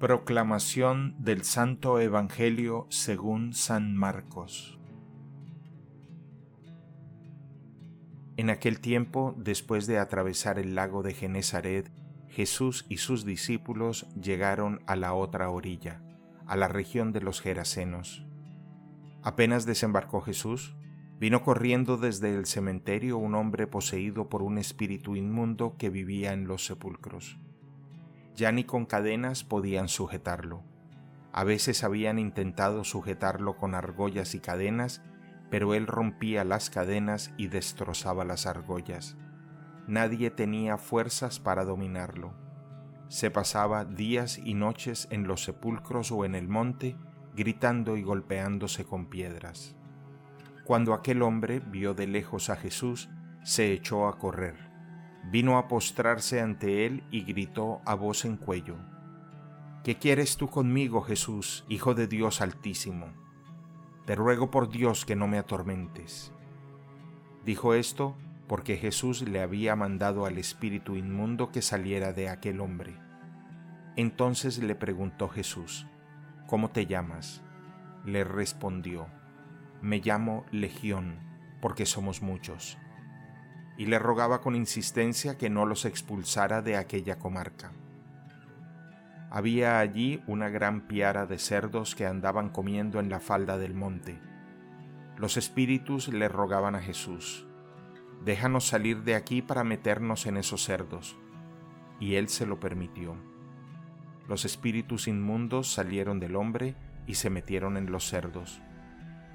Proclamación del Santo Evangelio según San Marcos En aquel tiempo, después de atravesar el lago de Genezaret, Jesús y sus discípulos llegaron a la otra orilla, a la región de los Gerasenos. Apenas desembarcó Jesús, vino corriendo desde el cementerio un hombre poseído por un espíritu inmundo que vivía en los sepulcros ya ni con cadenas podían sujetarlo. A veces habían intentado sujetarlo con argollas y cadenas, pero él rompía las cadenas y destrozaba las argollas. Nadie tenía fuerzas para dominarlo. Se pasaba días y noches en los sepulcros o en el monte, gritando y golpeándose con piedras. Cuando aquel hombre vio de lejos a Jesús, se echó a correr vino a postrarse ante él y gritó a voz en cuello, ¿Qué quieres tú conmigo, Jesús, Hijo de Dios Altísimo? Te ruego por Dios que no me atormentes. Dijo esto porque Jesús le había mandado al espíritu inmundo que saliera de aquel hombre. Entonces le preguntó Jesús, ¿Cómo te llamas? Le respondió, Me llamo Legión, porque somos muchos y le rogaba con insistencia que no los expulsara de aquella comarca. Había allí una gran piara de cerdos que andaban comiendo en la falda del monte. Los espíritus le rogaban a Jesús, déjanos salir de aquí para meternos en esos cerdos. Y él se lo permitió. Los espíritus inmundos salieron del hombre y se metieron en los cerdos.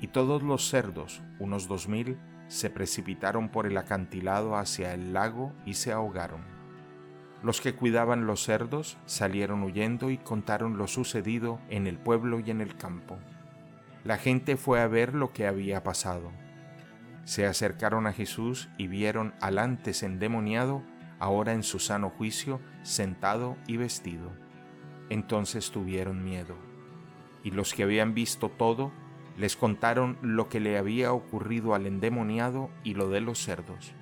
Y todos los cerdos, unos dos mil, se precipitaron por el acantilado hacia el lago y se ahogaron. Los que cuidaban los cerdos salieron huyendo y contaron lo sucedido en el pueblo y en el campo. La gente fue a ver lo que había pasado. Se acercaron a Jesús y vieron al antes endemoniado, ahora en su sano juicio, sentado y vestido. Entonces tuvieron miedo. Y los que habían visto todo les contaron lo que le había ocurrido al endemoniado y lo de los cerdos.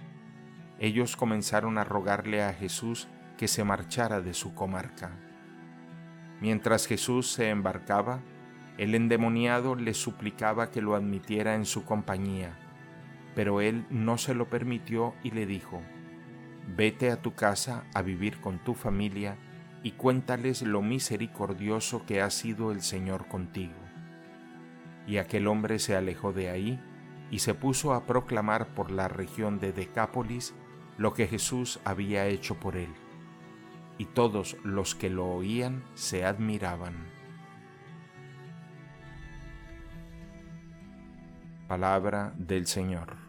Ellos comenzaron a rogarle a Jesús que se marchara de su comarca. Mientras Jesús se embarcaba, el endemoniado le suplicaba que lo admitiera en su compañía, pero él no se lo permitió y le dijo, Vete a tu casa a vivir con tu familia y cuéntales lo misericordioso que ha sido el Señor contigo. Y aquel hombre se alejó de ahí y se puso a proclamar por la región de Decápolis lo que Jesús había hecho por él. Y todos los que lo oían se admiraban. Palabra del Señor.